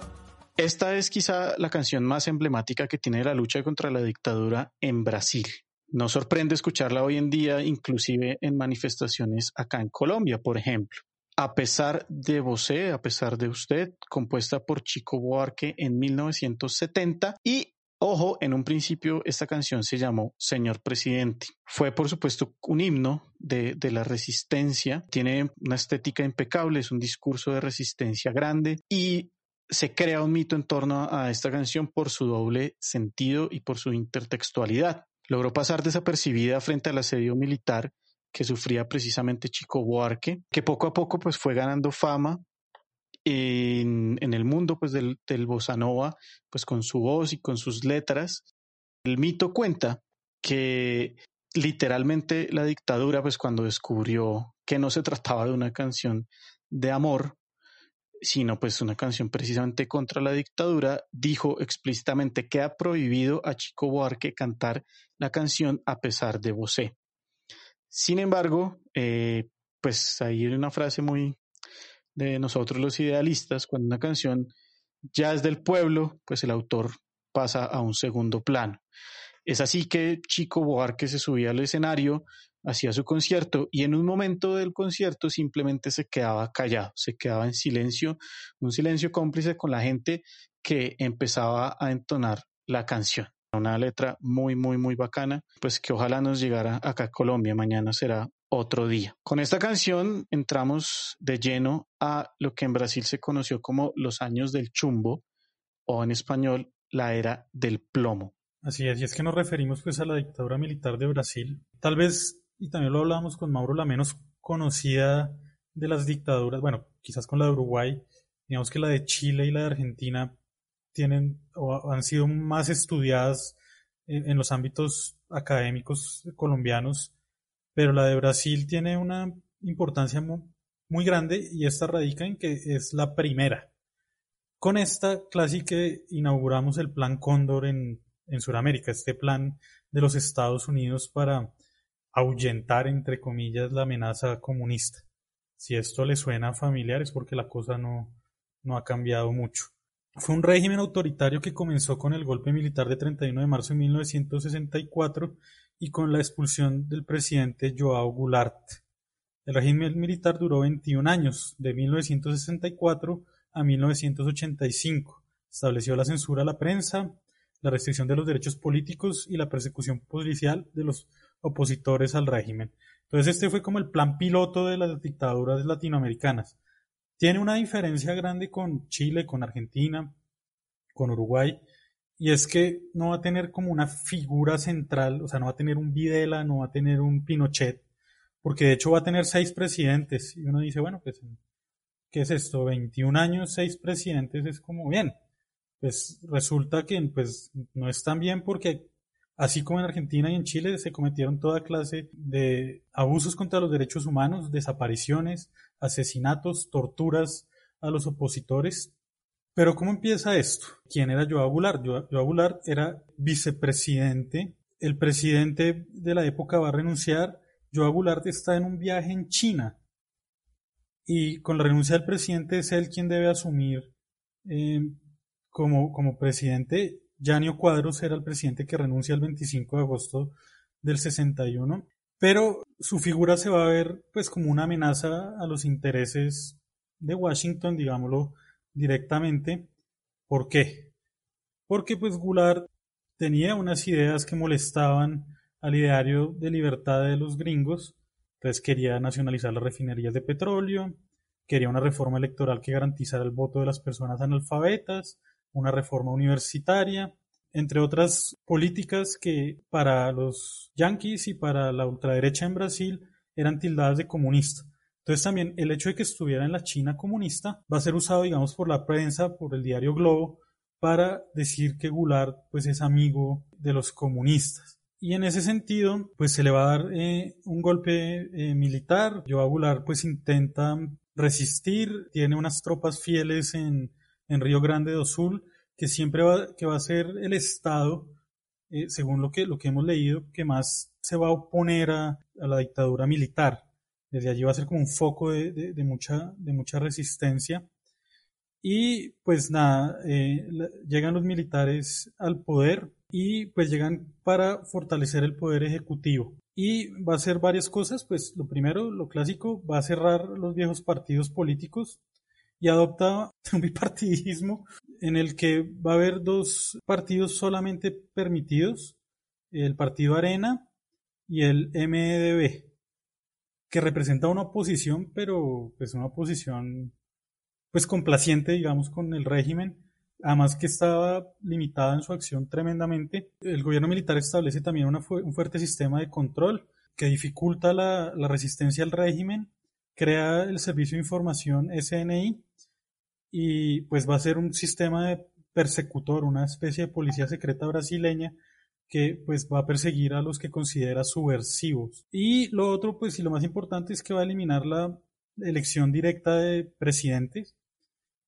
C: Esta es quizá la canción más emblemática que tiene la lucha contra la dictadura en Brasil. No sorprende escucharla hoy en día, inclusive en manifestaciones acá en Colombia, por ejemplo. A pesar de Você, a pesar de usted, compuesta por Chico Buarque en 1970 y Ojo, en un principio esta canción se llamó Señor Presidente. Fue por supuesto un himno de, la resistencia, tiene una estética impecable, es un discurso de resistencia grande y se crea un mito en torno a esta canción por su doble sentido y por su intertextualidad. Logró pasar desapercibida frente al asedio militar que sufría precisamente Chico Buarque, que poco a poco pues fue ganando fama en, el mundo pues del, del bossa nova, pues con su voz y con sus letras. El mito cuenta que literalmente la dictadura pues cuando descubrió que no se trataba de una canción de amor, sino pues una canción precisamente contra la dictadura, dijo explícitamente que ha prohibido a Chico Buarque cantar la canción a pesar de Bosé. Sin embargo, eh, pues ahí hay una frase muy de nosotros los idealistas, cuando una canción ya es del pueblo, pues el autor pasa a un segundo plano. Es así que Chico Buarque se subía al escenario, hacía su concierto y en un momento del concierto simplemente se quedaba callado, se quedaba en silencio, un silencio cómplice con la gente que empezaba a entonar la canción. Una letra muy, muy, muy bacana, pues que ojalá nos llegara acá a Colombia. Mañana será otro día. Con esta canción entramos de lleno a lo que en Brasil se conoció como los años del chumbo o en español la era del plomo.
B: Así es, y es que nos referimos pues a la dictadura militar de Brasil. Tal vez y también lo hablábamos con Mauro, la menos conocida de las dictaduras, bueno, quizás con la de Uruguay, digamos que la de Chile y la de Argentina tienen o han sido más estudiadas en, los ámbitos académicos colombianos, pero la de Brasil tiene una importancia muy, grande y esta radica en que es la primera. Con esta clásica inauguramos el Plan Cóndor en, en Sudamérica, este plan de los Estados Unidos para ahuyentar, entre comillas, la amenaza comunista. Si esto le suena familiar es porque la cosa no, no ha cambiado mucho. Fue un régimen autoritario que comenzó con el golpe militar de 31 de marzo de 1964 y con la expulsión del presidente Joao Goulart. El régimen militar duró 21 años, de 1964 a 1985. Estableció la censura a la prensa, la restricción de los derechos políticos y la persecución policial de los opositores al régimen. Entonces este fue como el plan piloto de las dictaduras latinoamericanas. Tiene una diferencia grande con Chile, con Argentina, con Uruguay, y es que no va a tener como una figura central, o sea, no va a tener un Videla, no va a tener un Pinochet, porque de hecho va a tener seis presidentes, y uno dice, bueno, pues, ¿qué es esto? 21 años, seis presidentes, es como bien. Pues resulta que pues no es tan bien porque Así como en Argentina y en Chile se cometieron toda clase de abusos contra los derechos humanos, desapariciones, asesinatos, torturas a los opositores. Pero ¿cómo empieza esto? ¿Quién era Joao Goulart? Joao Goulart era vicepresidente. El presidente de la época va a renunciar. Joao Goulart está en un viaje en China. Y con la renuncia del presidente es él quien debe asumir eh, como, como presidente Yanio Cuadros era el presidente que renuncia el 25 de agosto del 61, pero su figura se va a ver pues como una amenaza a los intereses de Washington, digámoslo directamente. ¿Por qué? Porque pues Goulart tenía unas ideas que molestaban al ideario de libertad de los gringos, entonces quería nacionalizar las refinerías de petróleo, quería una reforma electoral que garantizara el voto de las personas analfabetas, una reforma universitaria, entre otras políticas que para los yanquis y para la ultraderecha en Brasil eran tildadas de comunista. Entonces también el hecho de que estuviera en la China comunista va a ser usado, digamos, por la prensa, por el diario Globo, para decir que Goulart pues es amigo de los comunistas. Y en ese sentido, pues se le va a dar eh, un golpe eh, militar. Joao Goulart pues intenta resistir, tiene unas tropas fieles en, en Río Grande do Sul, que siempre va, que va a ser el Estado, eh, según lo que, lo que hemos leído, que más se va a oponer a, a la dictadura militar. Desde allí va a ser como un foco de, de, mucha, de mucha resistencia. Y pues nada, eh, llegan los militares al poder y pues llegan para fortalecer el poder ejecutivo. Y va a hacer varias cosas, pues lo primero, lo clásico, va a cerrar los viejos partidos políticos y adopta [laughs] un bipartidismo en el que va a haber dos partidos solamente permitidos, el partido Arena y el MDB, que representa una oposición, pero pues una oposición pues complaciente, digamos, con el régimen, además que estaba limitada en su acción tremendamente. El gobierno militar establece también un fuerte sistema de control que dificulta la, resistencia al régimen, crea el Servicio de Información SNI y pues va a ser un sistema de persecutor, una especie de policía secreta brasileña que pues va a perseguir a los que considera subversivos. Y lo otro, pues y lo más importante es que va a eliminar la elección directa de presidentes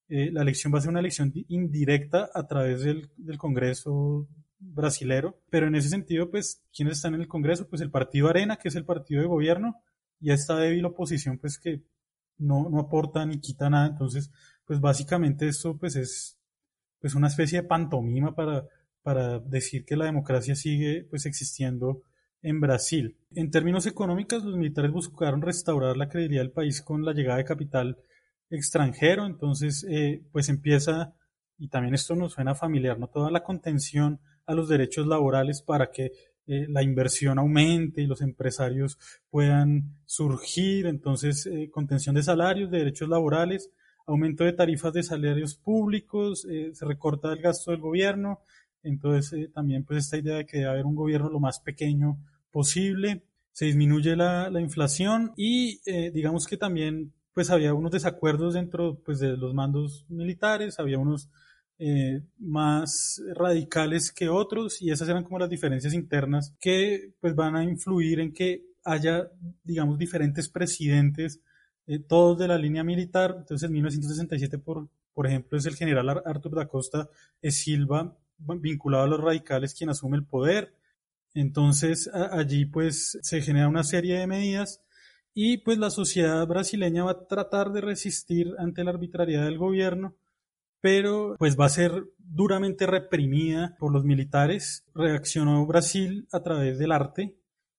B: eh, la elección va a ser una elección indirecta a través del, del, Congreso brasilero, pero en ese sentido, pues, ¿quiénes están en el Congreso? Pues el partido Arena, que es el partido de gobierno, y esta débil oposición, pues, que no, no aporta ni quita nada, entonces, pues, básicamente esto, pues, es pues una especie de pantomima para, para decir que la democracia sigue, pues, existiendo en Brasil. En términos económicos, los militares buscaron restaurar la credibilidad del país con la llegada de capital extranjero, entonces eh, pues empieza, y también esto nos suena familiar, ¿no? Toda la contención a los derechos laborales para que eh, la inversión aumente y los empresarios puedan surgir, entonces eh, contención de salarios, de derechos laborales, aumento de tarifas de salarios públicos, eh, se recorta el gasto del gobierno, entonces eh, también pues esta idea de que debe haber un gobierno lo más pequeño posible, se disminuye la, la inflación y digamos que también pues había unos desacuerdos dentro pues, de los mandos militares, había unos eh, más radicales que otros y esas eran como las diferencias internas que pues van a influir en que haya digamos diferentes presidentes eh, todos de la línea militar. Entonces en 1967 por, por ejemplo es el general Artur da Costa Silva vinculado a los radicales quien asume el poder. Entonces allí pues se genera una serie de medidas y pues la sociedad brasileña va a tratar de resistir ante la arbitrariedad del gobierno, pero pues va a ser duramente reprimida por los militares. Reaccionó Brasil a través del arte.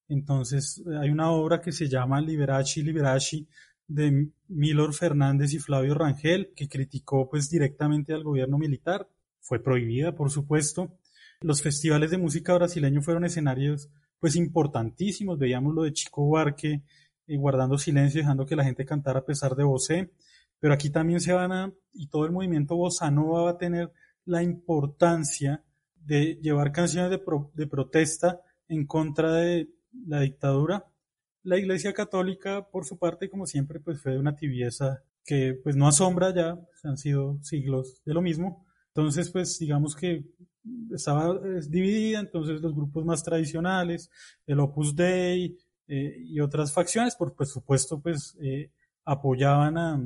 B: Entonces hay una obra que se llama Liberace Liberace de Milor Fernández y Flavio Rangel que criticó pues directamente al gobierno militar. Fue prohibida, por supuesto. Los festivales de música brasileño fueron escenarios pues importantísimos. Veíamos lo de Chico Buarque, y guardando silencio, dejando que la gente cantara a pesar de voce. Pero aquí también se van a, y todo el movimiento bossa nova va a tener la importancia de llevar canciones de, pro, de protesta en contra de la dictadura. La Iglesia Católica, por su parte, como siempre, pues fue de una tibieza que pues no asombra ya, pues, han sido siglos de lo mismo. Entonces, pues digamos que estaba dividida, entonces los grupos más tradicionales, el Opus Dei, eh, y otras facciones, por pues, supuesto, pues eh, apoyaban a,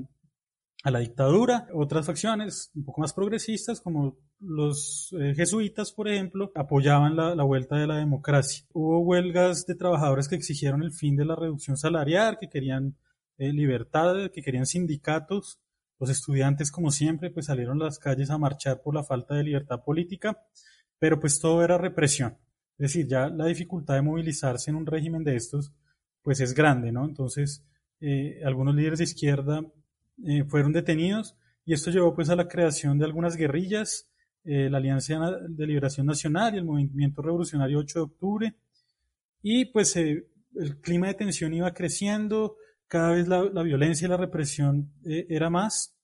B: a, la dictadura. Otras facciones un poco más progresistas, como los eh, jesuitas, por ejemplo, apoyaban la, vuelta de la democracia. Hubo huelgas de trabajadores que exigieron el fin de la reducción salarial, que querían eh, libertad, que querían sindicatos. Los estudiantes, como siempre, pues salieron a las calles a marchar por la falta de libertad política, pero pues todo era represión. Es decir, ya la dificultad de movilizarse en un régimen de estos, pues es grande, ¿no? Entonces, eh, algunos líderes de izquierda eh, fueron detenidos y esto llevó pues a la creación de algunas guerrillas, eh, la Alianza de Liberación Nacional y el Movimiento Revolucionario 8 de Octubre, y pues el clima de tensión iba creciendo, cada vez la, violencia y la represión era más,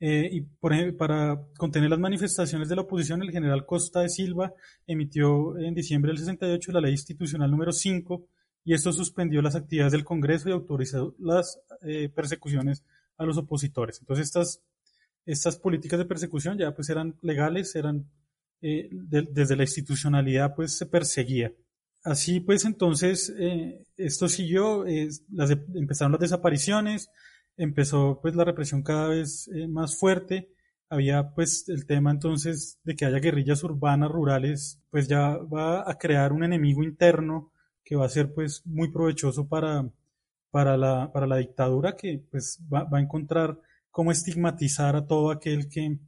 B: eh, y por ejemplo, para contener las manifestaciones de la oposición, el general Costa de Silva emitió en diciembre del 68 la ley institucional número 5 y esto suspendió las actividades del Congreso y autorizó las eh, persecuciones a los opositores. Entonces estas, estas políticas de persecución ya pues eran legales, eran eh, de, desde la institucionalidad pues se perseguía. Así pues entonces eh, esto siguió, empezaron las desapariciones, empezó pues la represión cada vez más fuerte, había pues el tema entonces de que haya guerrillas urbanas, rurales, pues ya va a crear un enemigo interno que va a ser pues muy provechoso para, para, la, para la dictadura que pues va, va a encontrar cómo estigmatizar a todo aquel que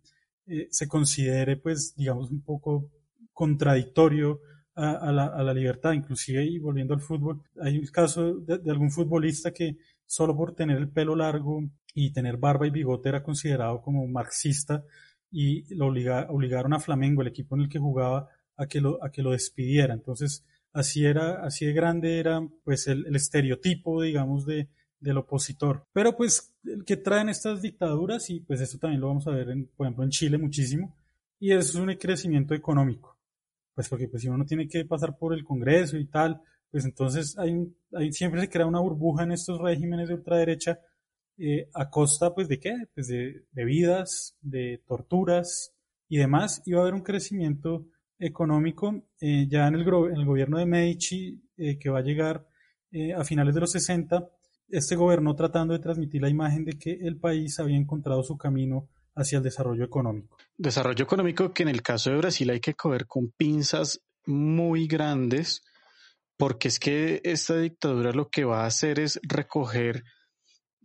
B: eh, se considere pues digamos un poco contradictorio a, la, a, la, libertad, inclusive y volviendo al fútbol, hay un caso de, algún futbolista que solo por tener el pelo largo y tener barba y bigote era considerado como marxista y lo obliga, obligaron a Flamengo, el equipo en el que jugaba, a que lo, a que lo despidiera. Entonces, así era, así de grande era pues el, estereotipo, digamos, de, del opositor. Pero pues el que traen estas dictaduras, y pues esto también lo vamos a ver, en, por ejemplo, en Chile muchísimo, y eso es un crecimiento económico. Pues porque pues si uno tiene que pasar por el Congreso y tal, pues entonces hay, siempre se crea una burbuja en estos regímenes de ultraderecha eh, a costa pues de qué? Pues de, de, vidas, de torturas y demás, y va a haber un crecimiento económico eh, ya en el, gobierno de Medici eh, que va a llegar eh, a finales de los 60. Este gobernó tratando de transmitir la imagen de que el país había encontrado su camino hacia el desarrollo económico.
C: Desarrollo económico que en el caso de Brasil hay que coger con pinzas muy grandes, porque es que esta dictadura lo que va a hacer es recoger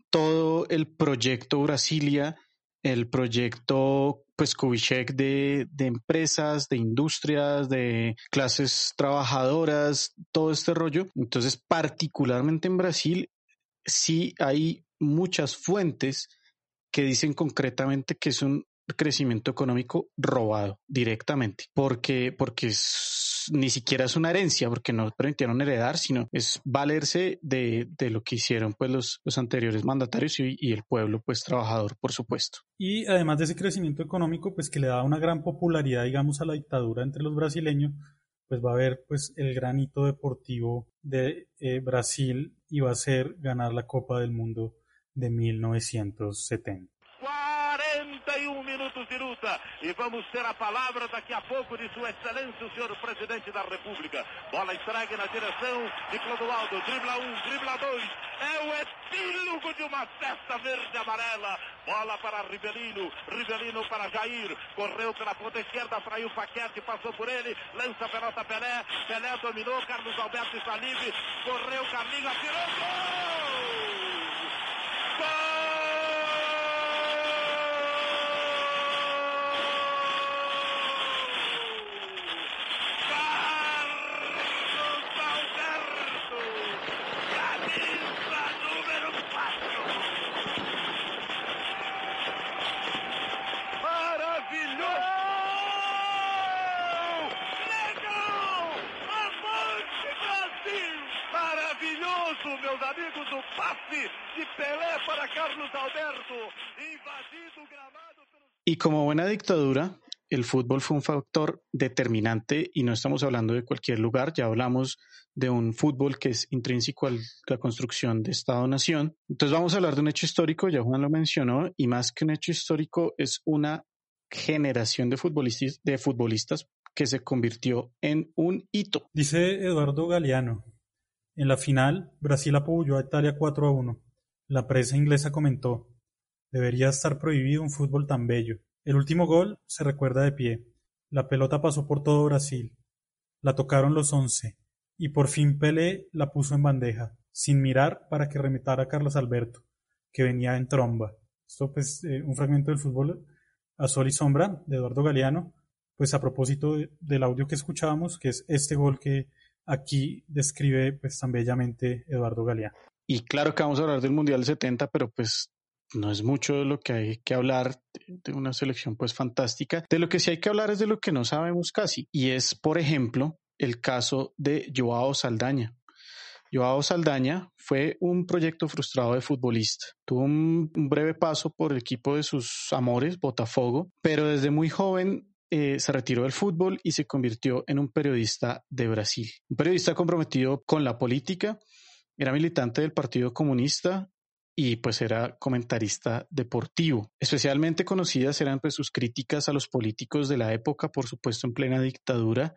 C: todo el proyecto Brasilia, el proyecto pues Kubitschek de, de empresas, de industrias, de clases trabajadoras, todo este rollo. Entonces, particularmente en Brasil, sí hay muchas fuentes que dicen concretamente que es un crecimiento económico robado directamente, porque, porque es, ni siquiera es una herencia, porque no permitieron heredar, sino es valerse de, de lo que hicieron pues los, los anteriores mandatarios y, el pueblo pues trabajador, por supuesto.
B: Y además de ese crecimiento económico, pues que le da una gran popularidad, digamos, a la dictadura entre los brasileños, pues va a haber pues el granito deportivo de eh, Brasil y va a ser ganar la Copa del Mundo de 1970.
A: 41 minutos de luta e vamos ter a palavra daqui a pouco de Sua Excelência, o senhor presidente da República. Bola entregue na direção de Clodoaldo, dribla um, dribla dois. É o epílogo de uma festa verde-amarela. Bola para Rivelino, Rivelino para Jair. Correu pela ponta esquerda, fraiu Paquete, passou por ele, lança a pelota Pelé. Pelé dominou, Carlos Alberto está livre. Correu, Carlinhos, atirou! Gol!
C: Dictadura, el fútbol fue un factor determinante y no estamos hablando de cualquier lugar, ya hablamos de un fútbol que es intrínseco a la construcción de Estado-Nación. Entonces vamos a hablar de un hecho histórico, ya Juan lo mencionó, y más que un hecho histórico es una generación de futbolistas, que se convirtió en un hito.
B: Dice Eduardo Galeano, en la final, Brasil apoyó a Italia 4 a 1. La prensa inglesa comentó: Debería estar prohibido un fútbol tan bello. El último gol se recuerda de pie. La pelota pasó por todo Brasil. La tocaron los once. Y por fin Pelé la puso en bandeja, sin mirar para que remitara a Carlos Alberto, que venía en tromba. Esto pues eh, un fragmento del fútbol a sol y sombra de Eduardo Galeano, pues a propósito de, del audio que escuchábamos, que es este gol que aquí describe pues tan bellamente Eduardo Galeano.
C: Y claro que vamos a hablar del Mundial 70, pero pues no es mucho de lo que hay que hablar de una selección pues fantástica. De lo que sí hay que hablar es de lo que no sabemos casi. Y es, por ejemplo, el caso de Joao Saldaña. Joao Saldaña fue un proyecto frustrado de futbolista. Tuvo un breve paso por el equipo de sus amores, Botafogo, pero desde muy joven eh, se retiró del fútbol y se convirtió en un periodista de Brasil. Un periodista comprometido con la política, era militante del Partido Comunista y pues era comentarista deportivo. Especialmente conocidas eran pues sus críticas a los políticos de la época, por supuesto en plena dictadura,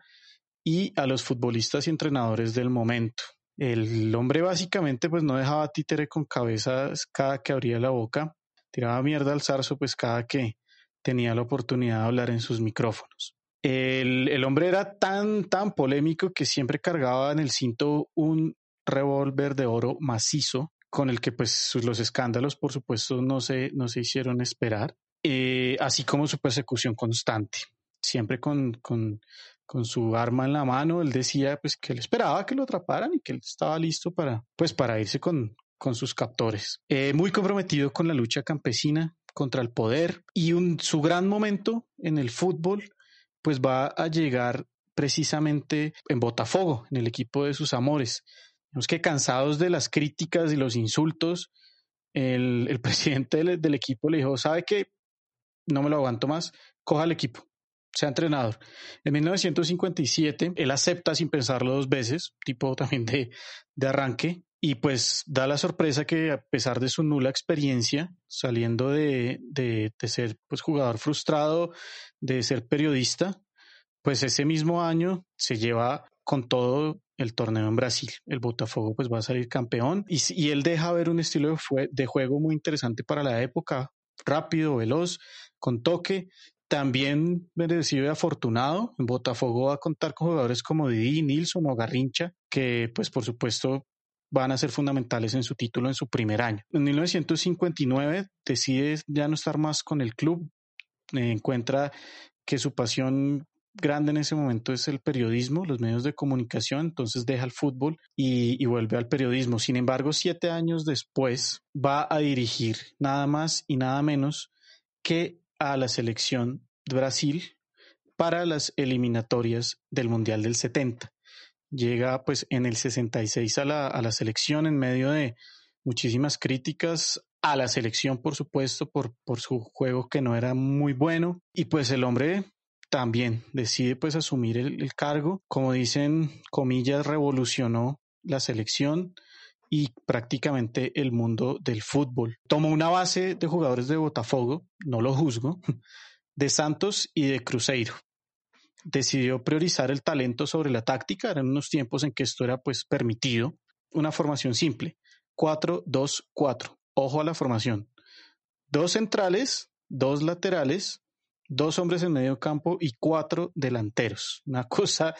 C: y a los futbolistas y entrenadores del momento. El hombre básicamente pues no dejaba títere con cabezas cada que abría la boca, tiraba mierda al zarzo pues cada que tenía la oportunidad de hablar en sus micrófonos. El, el hombre era tan, tan polémico que siempre cargaba en el cinto un revólver de oro macizo con el que pues los escándalos por supuesto no se, no se hicieron esperar, eh, así como su persecución constante, siempre con, con, con, su arma en la mano, él decía pues que él esperaba que lo atraparan y que él estaba listo para pues para irse con, con sus captores. Eh, muy comprometido con la lucha campesina contra el poder y un, su gran momento en el fútbol pues va a llegar precisamente en Botafogo, en el equipo de sus amores. Vemos que cansados de las críticas y los insultos, el, el [laughs] presidente del, del, equipo le dijo, ¿sabe qué? No me lo aguanto más, coja el equipo, sea entrenador. En 1957, él acepta sin pensarlo dos veces, tipo [laughs] también de, de arranque, y pues da la sorpresa que a pesar de su nula experiencia, saliendo de, de, de ser pues, jugador frustrado, de ser periodista, pues ese mismo año se lleva con todo el torneo en Brasil. El Botafogo pues va a salir campeón y, y él deja ver un estilo de, de, juego muy interesante para la época, rápido, veloz, con toque. También merecido afortunado. En Botafogo va a contar con jugadores como Didi, Nilsson o Garrincha, que pues por supuesto van a ser fundamentales en su título en su primer año. En 1959 decide ya no estar más con el club, encuentra que su pasión grande en ese momento es el periodismo, los medios de comunicación, entonces deja el fútbol y, vuelve al periodismo. Sin embargo, siete años después va a dirigir nada más y nada menos que a la selección de Brasil para las eliminatorias del Mundial del 70. Llega pues en el 66 a la, a la selección en medio de muchísimas críticas a la selección, por supuesto, por su juego que no era muy bueno. Y pues el hombre también decide pues asumir el, cargo. Como dicen, comillas, revolucionó la selección y prácticamente el mundo del fútbol. Tomó una base de jugadores de Botafogo, no lo juzgo, [laughs] de Santos y de Cruzeiro. Decidió priorizar el talento sobre la táctica, eran unos tiempos en que esto era pues permitido. Una formación simple, 4-2-4. Ojo a la formación. Dos centrales, dos laterales, dos hombres en medio campo y cuatro delanteros. Una cosa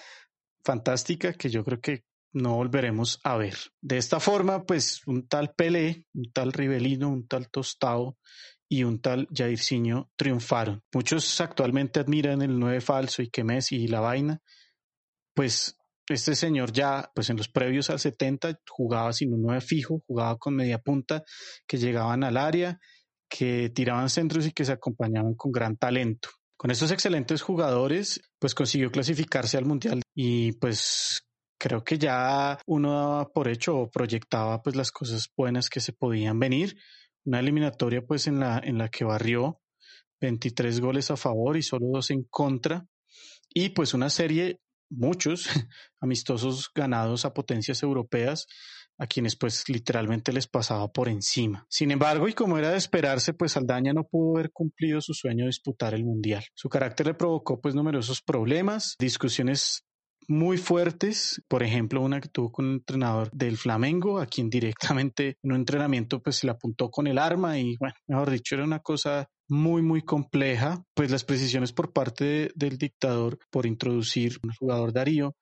C: fantástica que yo creo que no volveremos a ver. De esta forma, pues un tal Pelé, un tal Rivelino, un tal Tostado y un tal Jairzinho triunfaron. Muchos actualmente admiran el 9 falso y que Messi y la vaina. Pues este señor ya, pues en los previos al 70 jugaba sin un 9 fijo, jugaba con media punta que llegaban al área que tiraban centros y que se acompañaban con gran talento. Con estos excelentes jugadores, pues consiguió clasificarse al Mundial y pues creo que ya uno por hecho o proyectaba pues las cosas buenas que se podían venir. Una eliminatoria pues en la, en la que barrió 23 goles a favor y solo dos en contra. Y pues una serie, muchos [laughs] amistosos ganados a potencias europeas a quienes pues literalmente les pasaba por encima. Sin embargo, y como era de esperarse, pues Saldaña no pudo haber cumplido su sueño de disputar el Mundial. Su carácter le provocó pues numerosos problemas, discusiones muy fuertes, por ejemplo, una que tuvo con un entrenador del Flamengo, a quien directamente en un entrenamiento pues se le apuntó con el arma y bueno, mejor dicho, era una cosa muy muy compleja, pues las precisiones por parte de, del dictador por introducir un jugador Darío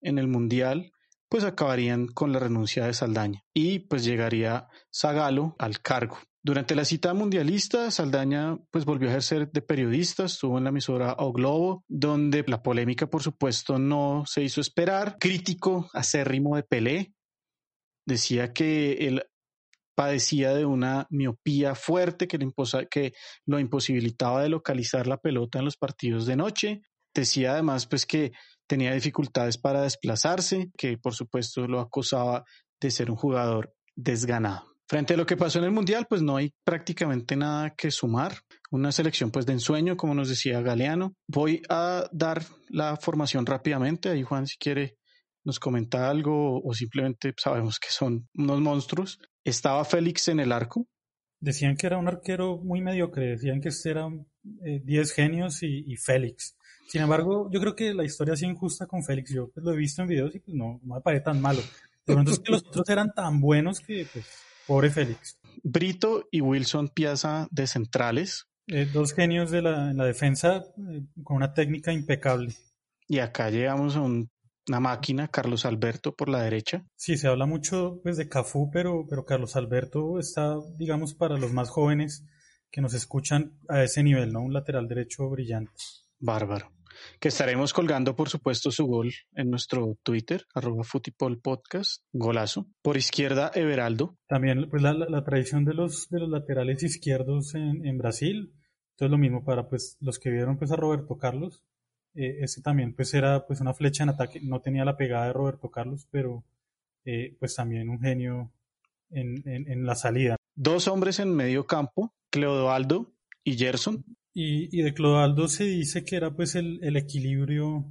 C: en el Mundial pues acabarían con la renuncia de Saldaña y pues llegaría Zagalo al cargo. Durante la cita mundialista, Saldaña pues volvió a ejercer de periodista, estuvo en la emisora O Globo, donde la polémica por supuesto no se hizo esperar. Crítico acérrimo de Pelé, decía que él padecía de una miopía fuerte que, que lo imposibilitaba de localizar la pelota en los partidos de noche. Decía además pues que tenía dificultades para desplazarse, que por supuesto lo acusaba de ser un jugador desganado. Frente a lo que pasó en el Mundial, pues no hay prácticamente nada que sumar. Una selección pues de ensueño, como nos decía Galeano. Voy a dar la formación rápidamente. Ahí Juan, si quiere, nos comenta algo o simplemente sabemos que son unos monstruos. Estaba Félix en el arco.
B: Decían que era un arquero muy mediocre, decían que eran 10 genios y, y, Félix. Sin embargo, yo creo que la historia es injusta con Félix. Yo pues, lo he visto en videos y pues no, no me parece tan malo. De pronto es que los otros eran tan buenos que pues Pobre Félix.
C: Brito y Wilson Piazza de centrales.
B: Eh, dos genios de la, en la defensa eh, con una técnica impecable.
C: Y acá llegamos a un, una máquina, Carlos Alberto por la derecha.
B: Sí, se habla mucho pues, de Cafú, pero, pero Carlos Alberto está, digamos, para los más jóvenes que nos escuchan a ese nivel, ¿no? Un lateral derecho brillante.
C: Bárbaro que estaremos colgando, por supuesto, su gol en nuestro Twitter, arroba Podcast, golazo. Por izquierda, Everaldo.
B: También pues, la, la, tradición de los, de los laterales izquierdos en, en, Brasil. Entonces lo mismo para pues, los que vieron pues, a Roberto Carlos. Eh, ese también pues, era pues, una flecha en ataque. No tenía la pegada de Roberto Carlos, pero eh, pues también un genio en, en, en la salida.
C: Dos hombres en medio campo, Cleodoaldo y Gerson.
B: Y, y de Clodoaldo se dice que era pues el, el equilibrio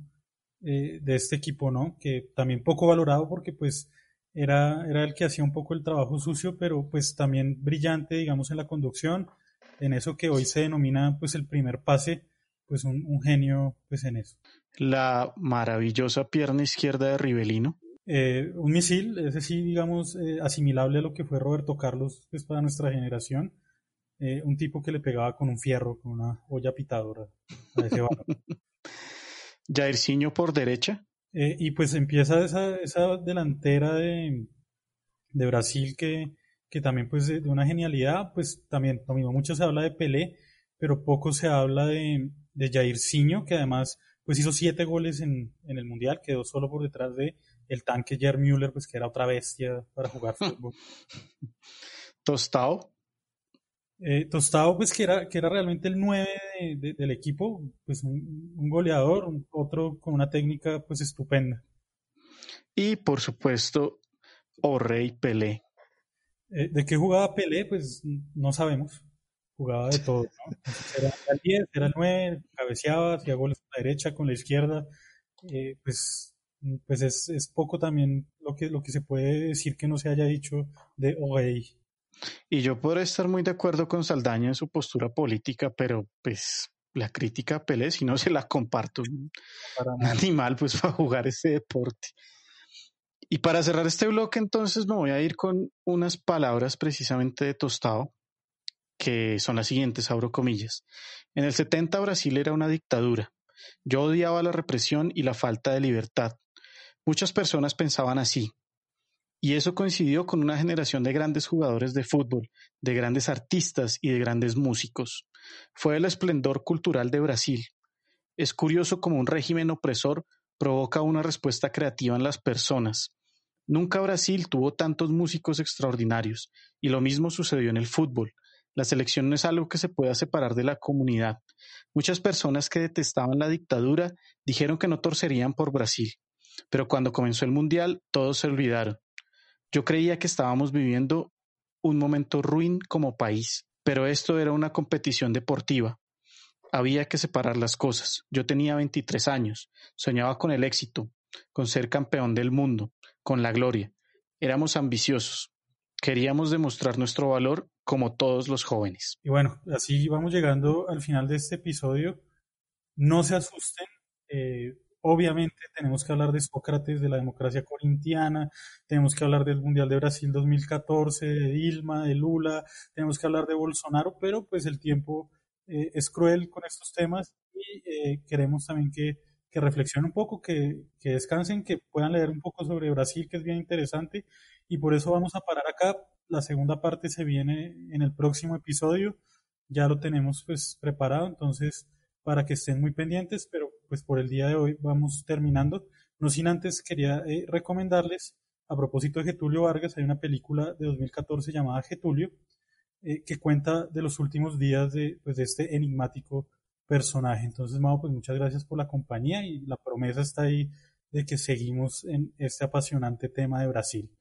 B: eh, de este equipo, ¿no? Que también poco valorado porque pues era, era el que hacía un poco el trabajo sucio, pero pues también brillante, digamos, en la conducción, en eso que hoy se denomina pues el primer pase, pues un, un genio pues en eso.
C: La maravillosa pierna izquierda de Rivelino.
B: Eh, un misil, ese sí, digamos, eh, asimilable a lo que fue Roberto Carlos pues, para nuestra generación eh, un tipo que le pegaba con un fierro, con una olla pitadora a ese balón. [laughs]
C: Jairzinho por derecha.
B: Eh, y pues empieza esa, esa delantera de, de Brasil que, que también pues de, una genialidad, pues también lo mismo, mucho se habla de Pelé, pero poco se habla de, de Jairzinho, que además pues hizo siete goles en, en el Mundial, quedó solo por detrás de el tanque Gerd Müller, pues que era otra bestia para jugar [laughs] fútbol.
C: Tostado.
B: Eh, Tostado, pues que era, que era realmente el 9 de, de, del equipo, pues un, un goleador, un, otro con una técnica pues estupenda.
C: Y por supuesto, O'Rey Pelé.
B: Eh, ¿De qué jugaba Pelé? Pues no sabemos. Jugaba de todo, ¿no? Era el 10, era el 9, cabeceaba, hacía goles con la derecha, con la izquierda. Eh, pues pues es, es poco también lo que, lo que se puede decir que no se haya dicho de O'Rey.
C: Y yo podré estar muy de acuerdo con Saldaña en su postura política, pero pues la crítica a Pelé, si no se la comparto, para un animal pues para jugar ese deporte. Y para cerrar este bloque entonces me voy a ir con unas palabras precisamente de Tostado, que son las siguientes, abro comillas. En el 70 Brasil era una dictadura. Yo odiaba la represión y la falta de libertad. Muchas personas pensaban así, y eso coincidió con una generación de grandes jugadores de fútbol, de grandes artistas y de grandes músicos. Fue el esplendor cultural de Brasil. Es curioso cómo un régimen opresor provoca una respuesta creativa en las personas. Nunca Brasil tuvo tantos músicos extraordinarios, y lo mismo sucedió en el fútbol. La selección no es algo que se pueda separar de la comunidad. Muchas personas que detestaban la dictadura dijeron que no torcerían por Brasil. Pero cuando comenzó el Mundial, todos se olvidaron. Yo creía que estábamos viviendo un momento ruin como país, pero esto era una competición deportiva. Había que separar las cosas. Yo tenía 23 años, soñaba con el éxito, con ser campeón del mundo, con la gloria. Éramos ambiciosos. Queríamos demostrar nuestro valor como todos los jóvenes.
B: Y bueno, así vamos llegando al final de este episodio. No se asusten. Eh, Obviamente tenemos que hablar de Sócrates, de la democracia corintiana, tenemos que hablar del Mundial de Brasil 2014, de Dilma, de Lula, tenemos que hablar de Bolsonaro, pero pues el tiempo eh, es cruel con estos temas y eh, queremos también que, que reflexionen un poco, que, que descansen, que puedan leer un poco sobre Brasil, que es bien interesante, y por eso vamos a parar acá. La segunda parte se viene en el próximo episodio, ya lo tenemos pues preparado, entonces para que estén muy pendientes, pero pues por el día de hoy vamos terminando. No sin antes quería eh, recomendarles, a propósito de Getulio Vargas, hay una película de 2014 llamada Getulio, eh, que cuenta de los últimos días de, pues, de este enigmático personaje. Entonces, Mau, pues muchas gracias por la compañía y la promesa está ahí de que seguimos en este apasionante tema de Brasil.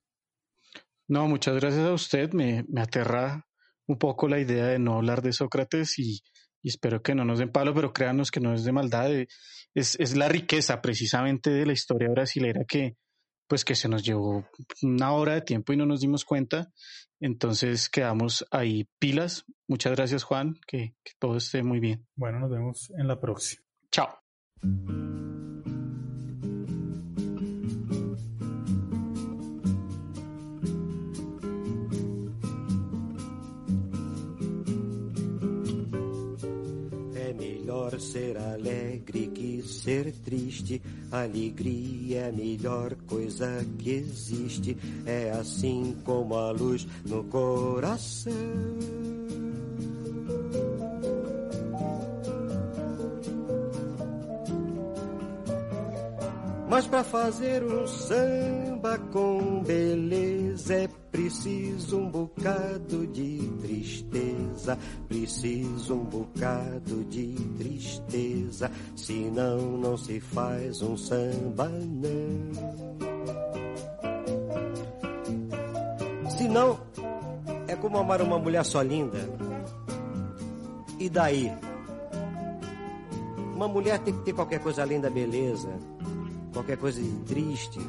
C: No, muchas gracias a usted. Me, me aterra un poco la idea de no hablar de Sócrates y, y espero que no nos den palo, pero créanos que no es de maldad. Es, es la riqueza precisamente de la historia brasilera que, pues que se nos llevó una hora de tiempo y no nos dimos cuenta. Entonces quedamos ahí pilas. Muchas gracias Juan, que, que todo esté muy bien.
B: Bueno, nos vemos en la próxima.
C: Chao.
D: Ser alegre que ser triste. Alegria é a melhor coisa que existe. É assim como a luz no coração. Mas para fazer um samba com beleza é preciso um bocado de tristeza, preciso um bocado de tristeza, senão não se faz um samba não. Senão é como amar uma mulher só linda. E daí? Uma mulher tem que ter qualquer coisa além da beleza qualquer coisa de triste,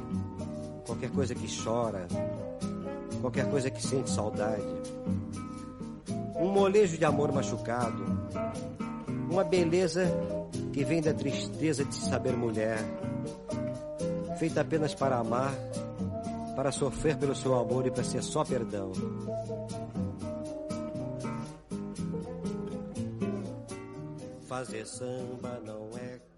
D: qualquer coisa que chora, qualquer coisa que sente saudade. Um molejo de amor machucado, uma beleza que vem da tristeza de se saber mulher, feita apenas para amar, para sofrer pelo seu amor e para ser só perdão. Fazer samba não é